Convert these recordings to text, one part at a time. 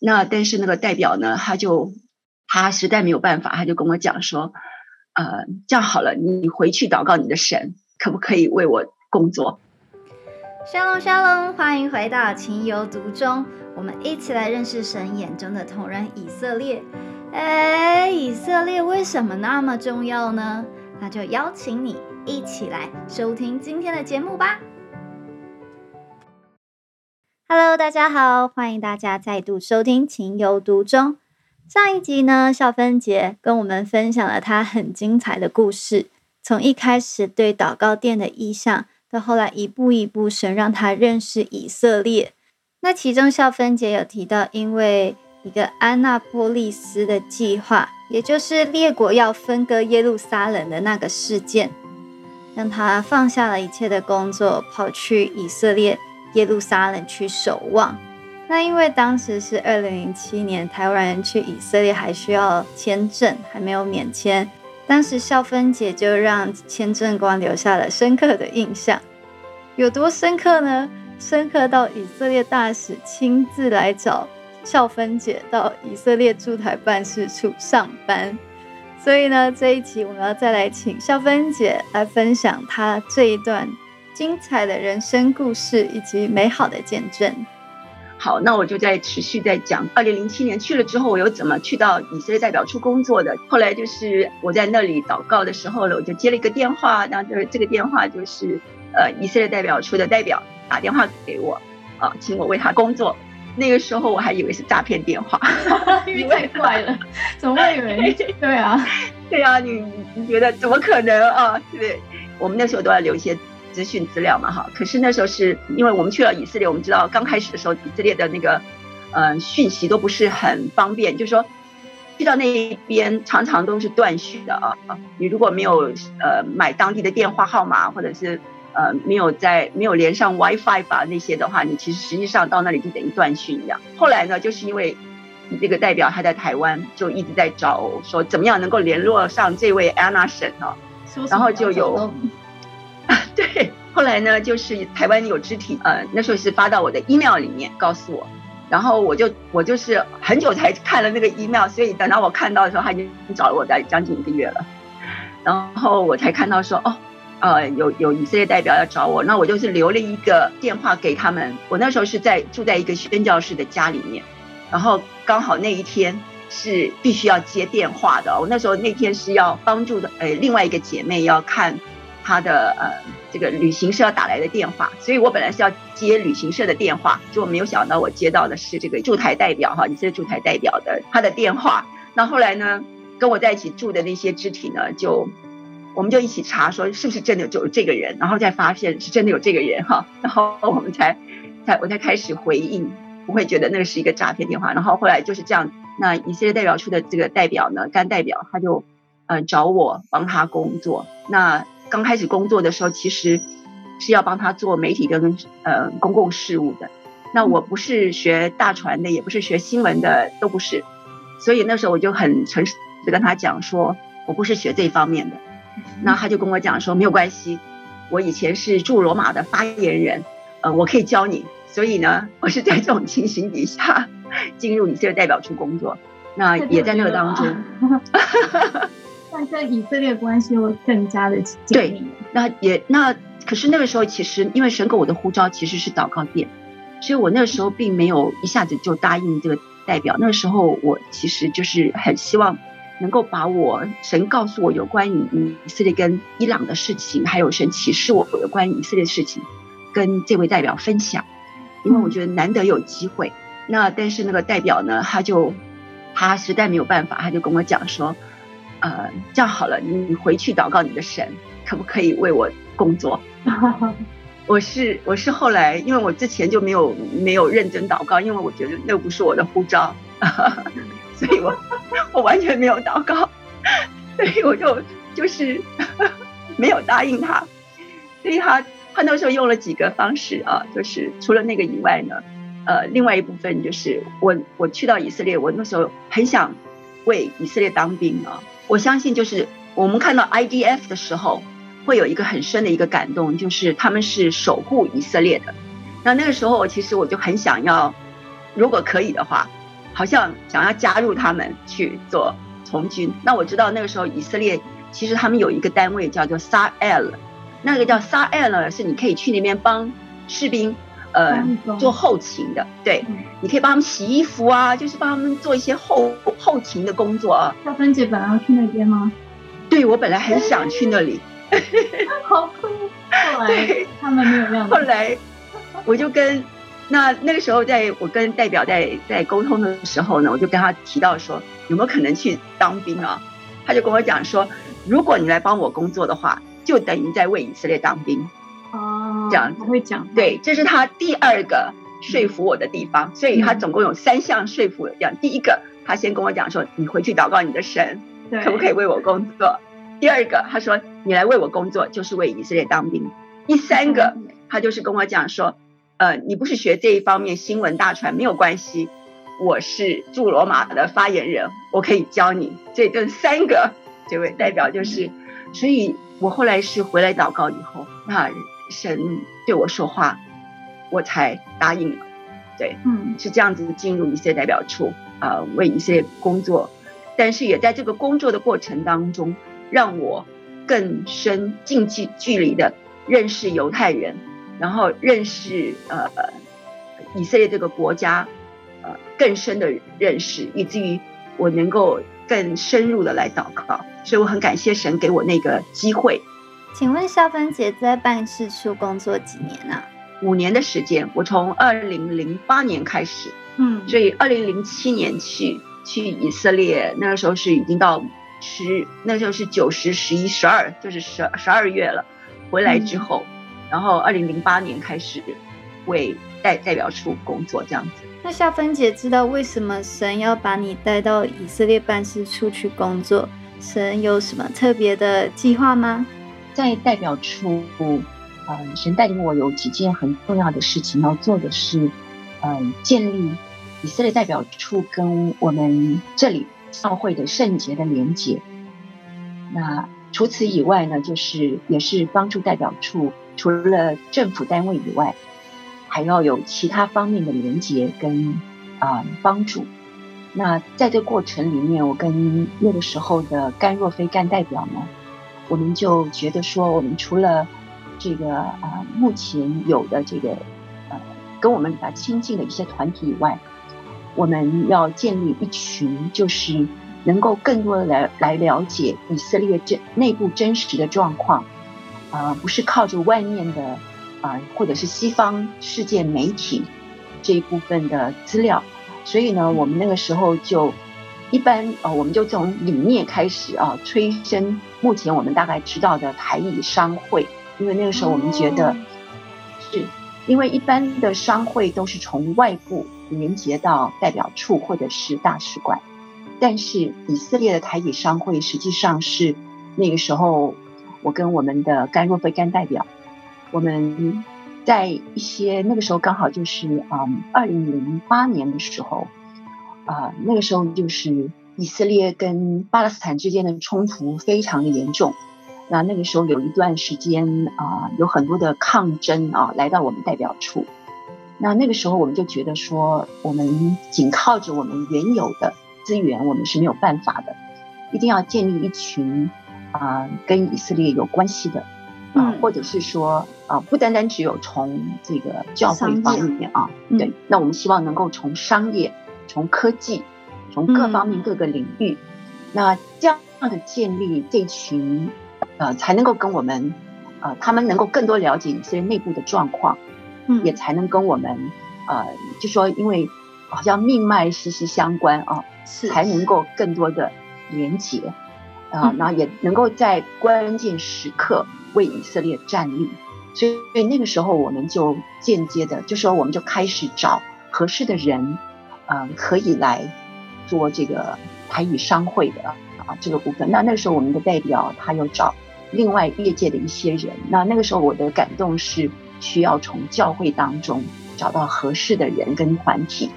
那但是那个代表呢，他就他实在没有办法，他就跟我讲说，呃，这样好了，你回去祷告你的神，可不可以为我工作？沙龙沙龙，欢迎回到情有独钟，我们一起来认识神眼中的同人以色列。哎，以色列为什么那么重要呢？那就邀请你一起来收听今天的节目吧。Hello，大家好，欢迎大家再度收听《情有独钟》。上一集呢，笑芬姐跟我们分享了她很精彩的故事，从一开始对祷告殿的意向，到后来一步一步神让她认识以色列。那其中笑芬姐有提到，因为一个安娜波利斯的计划，也就是列国要分割耶路撒冷的那个事件，让她放下了一切的工作，跑去以色列。耶路撒冷去守望，那因为当时是二零零七年，台湾人去以色列还需要签证，还没有免签。当时孝芬姐就让签证官留下了深刻的印象，有多深刻呢？深刻到以色列大使亲自来找孝芬姐到以色列驻台办事处上班。所以呢，这一期我们要再来请孝芬姐来分享她这一段。精彩的人生故事以及美好的见证。好，那我就在持续在讲。二零零七年去了之后，我又怎么去到以色列代表处工作的？后来就是我在那里祷告的时候呢，我就接了一个电话，那这这个电话就是呃以色列代表处的代表打电话给我，啊，请我为他工作。那个时候我还以为是诈骗电话，因为太快了，怎么会以为？对啊，对啊，你你觉得怎么可能啊？对，我们那时候都要留一些。资讯资料嘛，哈，可是那时候是因为我们去了以色列，我们知道刚开始的时候，以色列的那个呃讯息都不是很方便，就是说去到那边常常都是断续的啊。你如果没有呃买当地的电话号码，或者是呃没有在没有连上 WiFi 吧那些的话，你其实实际上到那里就等于断讯一样。后来呢，就是因为这个代表他在台湾，就一直在找说怎么样能够联络上这位安娜婶哦，然后就有。后来呢，就是台湾有肢体，呃，那时候是发到我的 email 里面告诉我，然后我就我就是很久才看了那个 email，所以等到我看到的时候，他已经找了我在将近一个月了，然后我才看到说，哦，呃，有有以色列代表要找我，那我就是留了一个电话给他们。我那时候是在住在一个宣教士的家里面，然后刚好那一天是必须要接电话的，我那时候那天是要帮助的，呃，另外一个姐妹要看。他的呃，这个旅行社打来的电话，所以我本来是要接旅行社的电话，结果没有想到我接到的是这个驻台代表哈，你是驻台代表的他的电话。那后来呢，跟我在一起住的那些肢体呢，就我们就一起查说是不是真的有这个人，然后再发现是真的有这个人哈，然后我们才才我才开始回应，不会觉得那个是一个诈骗电话。然后后来就是这样，那以色列代表处的这个代表呢，干代表他就呃找我帮他工作，那。刚开始工作的时候，其实是要帮他做媒体跟呃公共事务的。那我不是学大传的，也不是学新闻的，都不是。所以那时候我就很诚实的跟他讲说，我不是学这方面的。那他就跟我讲说，没有关系，我以前是驻罗马的发言人，呃，我可以教你。所以呢，我是在这种情形底下进入以色列代表处工作。那也在那个当中。那跟以色列关系又更加的紧密。那也那可是那个时候，其实因为神给我的呼召其实是祷告殿，所以我那个时候并没有一下子就答应这个代表。那个时候我其实就是很希望能够把我神告诉我有关于以色列跟伊朗的事情，还有神启示我有关于以色列的事情，跟这位代表分享，因为我觉得难得有机会。那但是那个代表呢，他就他实在没有办法，他就跟我讲说。呃，这样好了，你回去祷告你的神，可不可以为我工作？我是我是后来，因为我之前就没有没有认真祷告，因为我觉得那不是我的呼召，所以我我完全没有祷告，所以我就就是没有答应他。所以他他那时候用了几个方式啊，就是除了那个以外呢，呃，另外一部分就是我我去到以色列，我那时候很想为以色列当兵啊。我相信，就是我们看到 IDF 的时候，会有一个很深的一个感动，就是他们是守护以色列的。那那个时候，其实我就很想要，如果可以的话，好像想要加入他们去做从军。那我知道那个时候以色列其实他们有一个单位叫做 Sar El，那个叫 Sar El，是你可以去那边帮士兵呃做后勤的，对，你可以帮他们洗衣服啊，就是帮他们做一些后后勤的工作啊。小芬姐本来要去那边吗？对，我本来很想去那里。好酷！后来他们没有让。后来我就跟那那个时候，在我跟代表在在沟通的时候呢，我就跟他提到说，有没有可能去当兵啊？他就跟我讲说，如果你来帮我工作的话，就等于在为以色列当兵。哦，这样子会讲。对，这是他第二个说服我的地方，所以他总共有三项说服。这样，第一个，他先跟我讲说，你回去祷告你的神，可不可以为我工作？第二个，他说你来为我工作，就是为以色列当兵。第三个，他就是跟我讲说，呃，你不是学这一方面新闻大传没有关系，我是驻罗马的发言人，我可以教你。这这三个这位代表就是，所以我后来是回来祷告以后，那神对我说话，我才答应了。对，嗯，是这样子进入以色列代表处啊，为以色列工作，但是也在这个工作的过程当中。让我更深近距距离的认识犹太人，然后认识呃以色列这个国家，呃更深的认识，以至于我能够更深入的来祷告。所以我很感谢神给我那个机会。请问夏芬姐在办事处工作几年啊？五年的时间，我从二零零八年开始，嗯，所以二零零七年去去以色列，那个时候是已经到。十那时候是九十十一十二，就是十十二月了。回来之后，然后二零零八年开始为代代表处工作，这样子。那夏芬姐知道为什么神要把你带到以色列办事处去工作？神有什么特别的计划吗？在代表处，嗯，神带领我有几件很重要的事情要做的是，嗯，建立以色列代表处跟我们这里。教会的圣洁的连结。那除此以外呢，就是也是帮助代表处，除了政府单位以外，还要有其他方面的连结跟啊帮助。那在这过程里面，我跟那个时候的甘若飞干代表呢，我们就觉得说，我们除了这个啊目前有的这个呃跟我们比较亲近的一些团体以外。我们要建立一群，就是能够更多的来来了解以色列真内部真实的状况，啊，不是靠着外面的啊，或者是西方世界媒体这一部分的资料。所以呢，我们那个时候就一般呃，我们就从理念开始啊，催生目前我们大概知道的台以商会，因为那个时候我们觉得是因为一般的商会都是从外部。连接到代表处或者是大使馆，但是以色列的台以商会实际上是那个时候，我跟我们的甘若菲甘代表，我们在一些那个时候刚好就是嗯，二零零八年的时候，啊，那个时候就是以色列跟巴勒斯坦之间的冲突非常的严重，那那个时候有一段时间啊，有很多的抗争啊，来到我们代表处。那那个时候，我们就觉得说，我们仅靠着我们原有的资源，我们是没有办法的，一定要建立一群啊，跟以色列有关系的啊，或者是说啊，不单单只有从这个教会方面啊，对，那我们希望能够从商业、从科技、从各方面各个领域，那这样的建立这群呃，才能够跟我们呃，他们能够更多了解以色列内部的状况。嗯也才能跟我们，呃，就说因为好像命脉息息相关啊，是才能够更多的连结啊，然后也能够在关键时刻为以色列站立。所以，所以那个时候我们就间接的，就说我们就开始找合适的人，嗯，可以来做这个台语商会的啊这个部分。那那个时候我们的代表他又找另外业界的一些人。那那个时候我的感动是。需要从教会当中找到合适的人跟团体，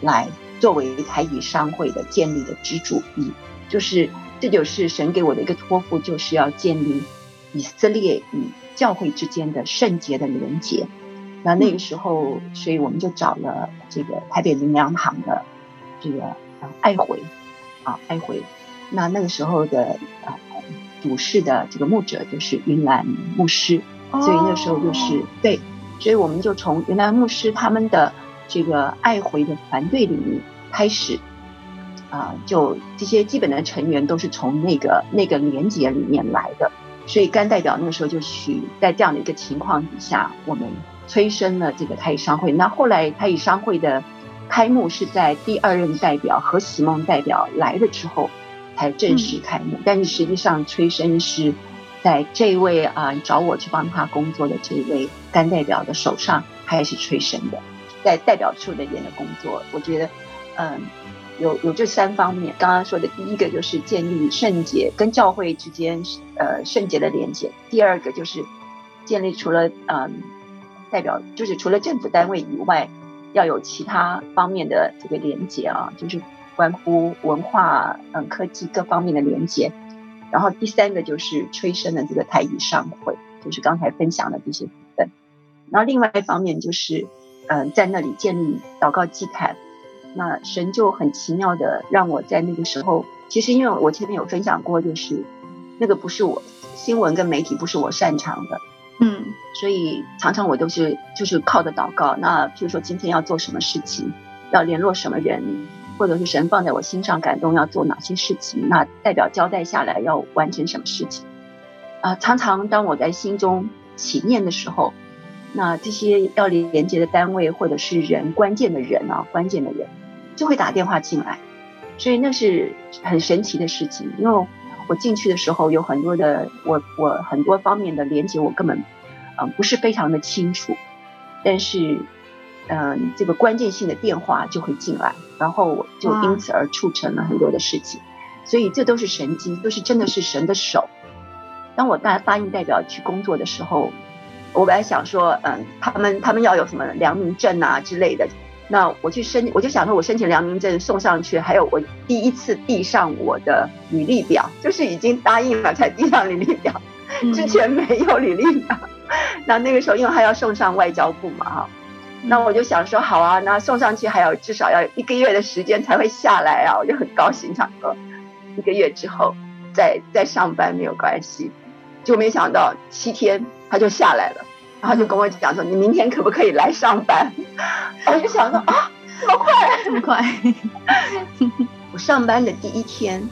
来作为台语商会的建立的支柱。一就是这就是神给我的一个托付，就是要建立以色列与教会之间的圣洁的连结。那那个时候，所以我们就找了这个台北灵粮堂的这个呃爱回啊爱回。那那个时候的呃主事的这个牧者就是云南牧师，所以那时候就是对，所以我们就从云南牧师他们的这个爱回的团队里面开始。啊，就这些基本的成员都是从那个那个连接里面来的，所以甘代表那个时候就许在这样的一个情况底下，我们催生了这个太乙商会。那后来太乙商会的开幕是在第二任代表何喜梦代表来了之后才正式开幕，但是实际上催生是在这位啊找我去帮他工作的这位甘代表的手上开始催生的，在代表处那边的工作，我觉得嗯。有有这三方面，刚刚说的第一个就是建立圣洁跟教会之间呃圣洁的连接，第二个就是建立除了嗯代表就是除了政府单位以外，要有其他方面的这个连接啊，就是关乎文化嗯科技各方面的连接，然后第三个就是催生的这个台语商会，就是刚才分享的这些部分，然后另外一方面就是嗯在那里建立祷告祭坛。那神就很奇妙的让我在那个时候，其实因为我前面有分享过，就是那个不是我新闻跟媒体不是我擅长的，嗯，所以常常我都是就是靠着祷告。那譬如说今天要做什么事情，要联络什么人，或者是神放在我心上感动要做哪些事情，那代表交代下来要完成什么事情啊？常常当我在心中起念的时候，那这些要连接的单位或者是人关键的人啊，关键的人。就会打电话进来，所以那是很神奇的事情。因为我进去的时候有很多的我我很多方面的连接，我根本嗯不是非常的清楚。但是嗯这个关键性的电话就会进来，然后我就因此而促成了很多的事情。所以这都是神机，都是真的是神的手。当我答答应代表去工作的时候，我本来想说嗯他们他们要有什么良民证啊之类的。那我去申，我就想说，我申请良民证送上去，还有我第一次递上我的履历表，就是已经答应了才递上履历表，之前没有履历表。那那个时候，因为还要送上外交部嘛，哈，那我就想说，好啊，那送上去还有至少要一个月的时间才会下来啊，我就很高兴，想说一个月之后再再上班没有关系，就没想到七天他就下来了。然后就跟我讲说：“你明天可不可以来上班？”我就想说：“啊，这么快，这么快！”我上班的第一天，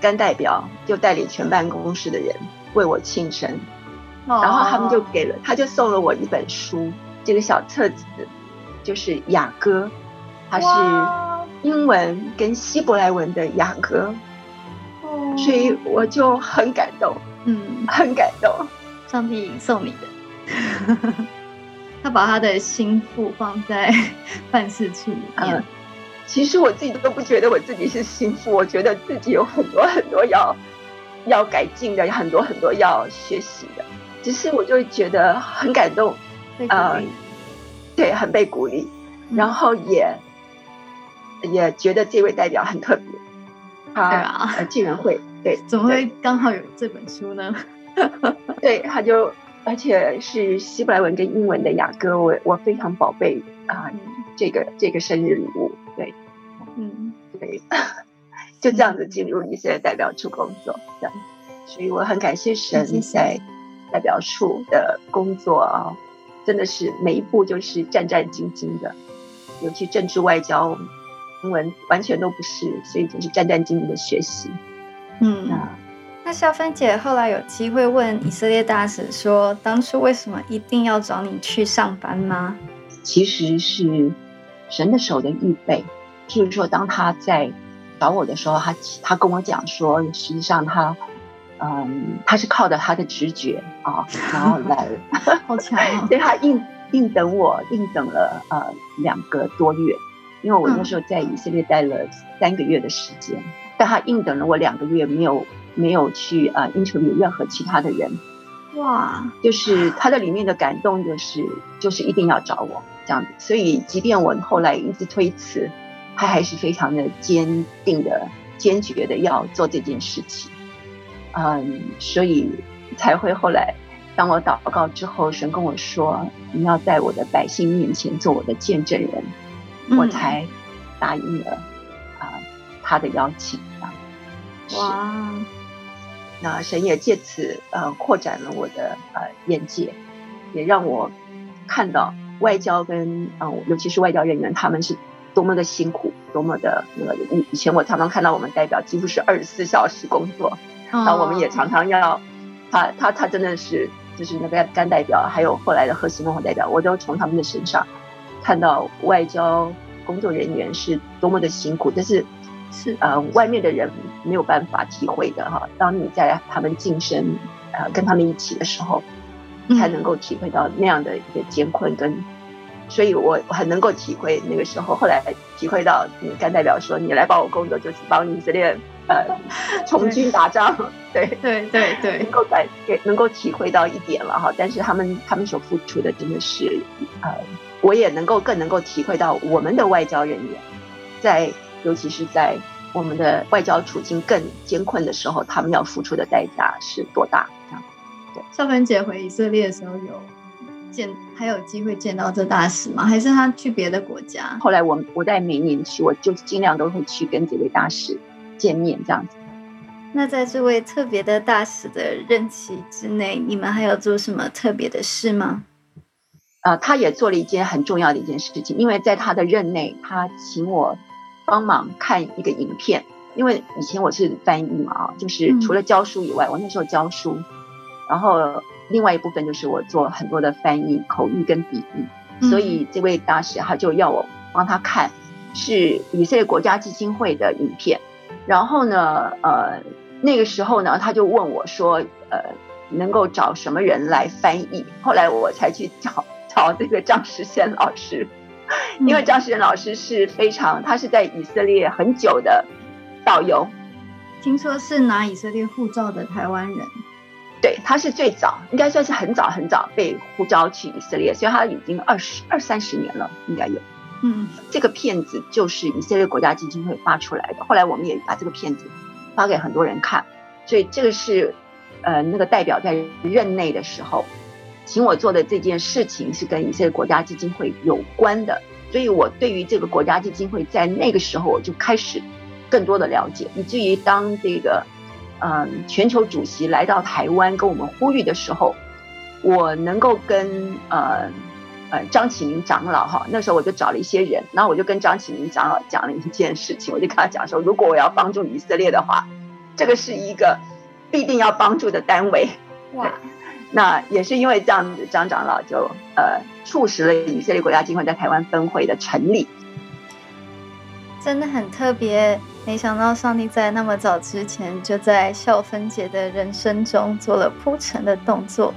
甘代表就带领全办公室的人为我庆生，然后他们就给了，他就送了我一本书，这个小册子就是雅歌，它是英文跟希伯来文的雅歌，所以我就很感动，嗯，很感动，上帝送你的。他把他的心腹放在办事处里面。其实我自己都不觉得我自己是心腹，我觉得自己有很多很多要要改进的，很多很多要学习的。只是我就觉得很感动，啊，对，很被鼓励，然后也也觉得这位代表很特别。他呃，竟然会对，怎么会刚好有这本书呢？对，他就。而且是希伯来文跟英文的雅歌，我我非常宝贝啊，这个这个生日礼物，对，嗯，对，就这样子进入以色列代表处工作，这样，所以我很感谢神在代表处的工作啊，真的是每一步就是战战兢兢的，尤其政治外交，英文完全都不是，所以就是战战兢兢的学习，嗯。那肖芬姐后来有机会问以色列大使说，当初为什么一定要找你去上班吗？其实是神的手的预备。譬如说，当他在找我的时候，他他跟我讲说，实际上他嗯，他是靠着他的直觉啊，然后来，好强啊！对他硬硬等我，硬等了呃两个多月，因为我那时候在以色列待了三个月的时间，但他硬等了我两个月，没有。没有去啊，interview 任何其他的人，哇，就是他的里面的感动，就是就是一定要找我这样子，所以即便我后来一直推辞，他还是非常的坚定的、坚决的要做这件事情，嗯，所以才会后来当我祷告之后，神跟我说你要在我的百姓面前做我的见证人，我才答应了啊他的邀请。哇！那神也借此呃扩展了我的呃眼界，也让我看到外交跟嗯，尤其是外交人员他们是多么的辛苦，多么的那个以以前我常常看到我们代表几乎是二十四小时工作，那我们也常常要他他他真的是就是那个干代表，还有后来的核心文化代表，我都从他们的身上看到外交工作人员是多么的辛苦，但是。是呃，外面的人没有办法体会的哈。当你在他们晋升，呃，跟他们一起的时候，才能够体会到那样的一个艰困跟。所以我很能够体会那个时候，后来体会到，甘代表说：“你来帮我工作，就是帮以色列呃从军打仗。”对对对对，能够感给能够体会到一点了哈。但是他们他们所付出的真的是呃，我也能够更能够体会到我们的外交人员在。尤其是在我们的外交处境更艰困的时候，他们要付出的代价是多大？这样，对。少芬姐回以色列的时候有见，还有机会见到这大使吗？还是他去别的国家？后来我我在每年去，我就尽量都会去跟这位大使见面，这样子。那在这位特别的大使的任期之内，你们还有做什么特别的事吗？啊，他也做了一件很重要的一件事情，因为在他的任内，他请我。帮忙看一个影片，因为以前我是翻译嘛啊，就是除了教书以外，我那时候教书，然后另外一部分就是我做很多的翻译、口译跟笔译，所以这位大使他就要我帮他看，是以色列国家基金会的影片，然后呢，呃，那个时候呢，他就问我说，呃，能够找什么人来翻译？后来我才去找找这个张时先老师。因为张世仁老师是非常，他是在以色列很久的导游，听说是拿以色列护照的台湾人，对，他是最早，应该算是很早很早被呼召去以色列，所以他已经二十二三十年了，应该有。嗯，这个片子就是以色列国家基金会发出来的，后来我们也把这个片子发给很多人看，所以这个是呃那个代表在任内的时候。请我做的这件事情是跟以色列国家基金会有关的，所以我对于这个国家基金会在那个时候我就开始更多的了解，以至于当这个嗯全球主席来到台湾跟我们呼吁的时候，我能够跟呃呃张启明长老哈，那时候我就找了一些人，然后我就跟张启明长老讲了一件事情，我就跟他讲说，如果我要帮助以色列的话，这个是一个必定要帮助的单位。哇。那也是因为这样子，张长老就呃促使了以色列国家金会在台湾分会的成立，真的很特别。没想到上帝在那么早之前，就在孝芬姐的人生中做了铺陈的动作。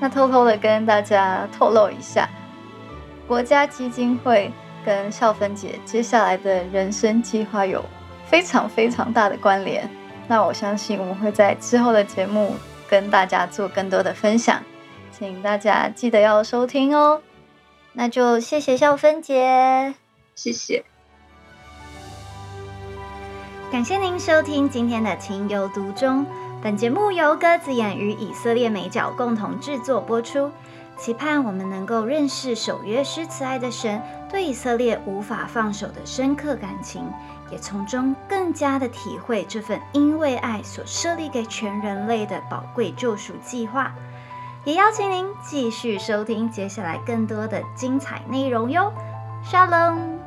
那偷偷的跟大家透露一下，国家基金会跟孝芬姐接下来的人生计划有非常非常大的关联。那我相信我们会在之后的节目。跟大家做更多的分享，请大家记得要收听哦。那就谢谢笑芬姐，谢谢。感谢您收听今天的情有独钟。本节目由鸽子眼与以色列美角共同制作播出，期盼我们能够认识守约施慈爱的神，对以色列无法放手的深刻感情。也从中更加的体会这份因为爱所设立给全人类的宝贵救赎计划，也邀请您继续收听接下来更多的精彩内容哟，，Shalom。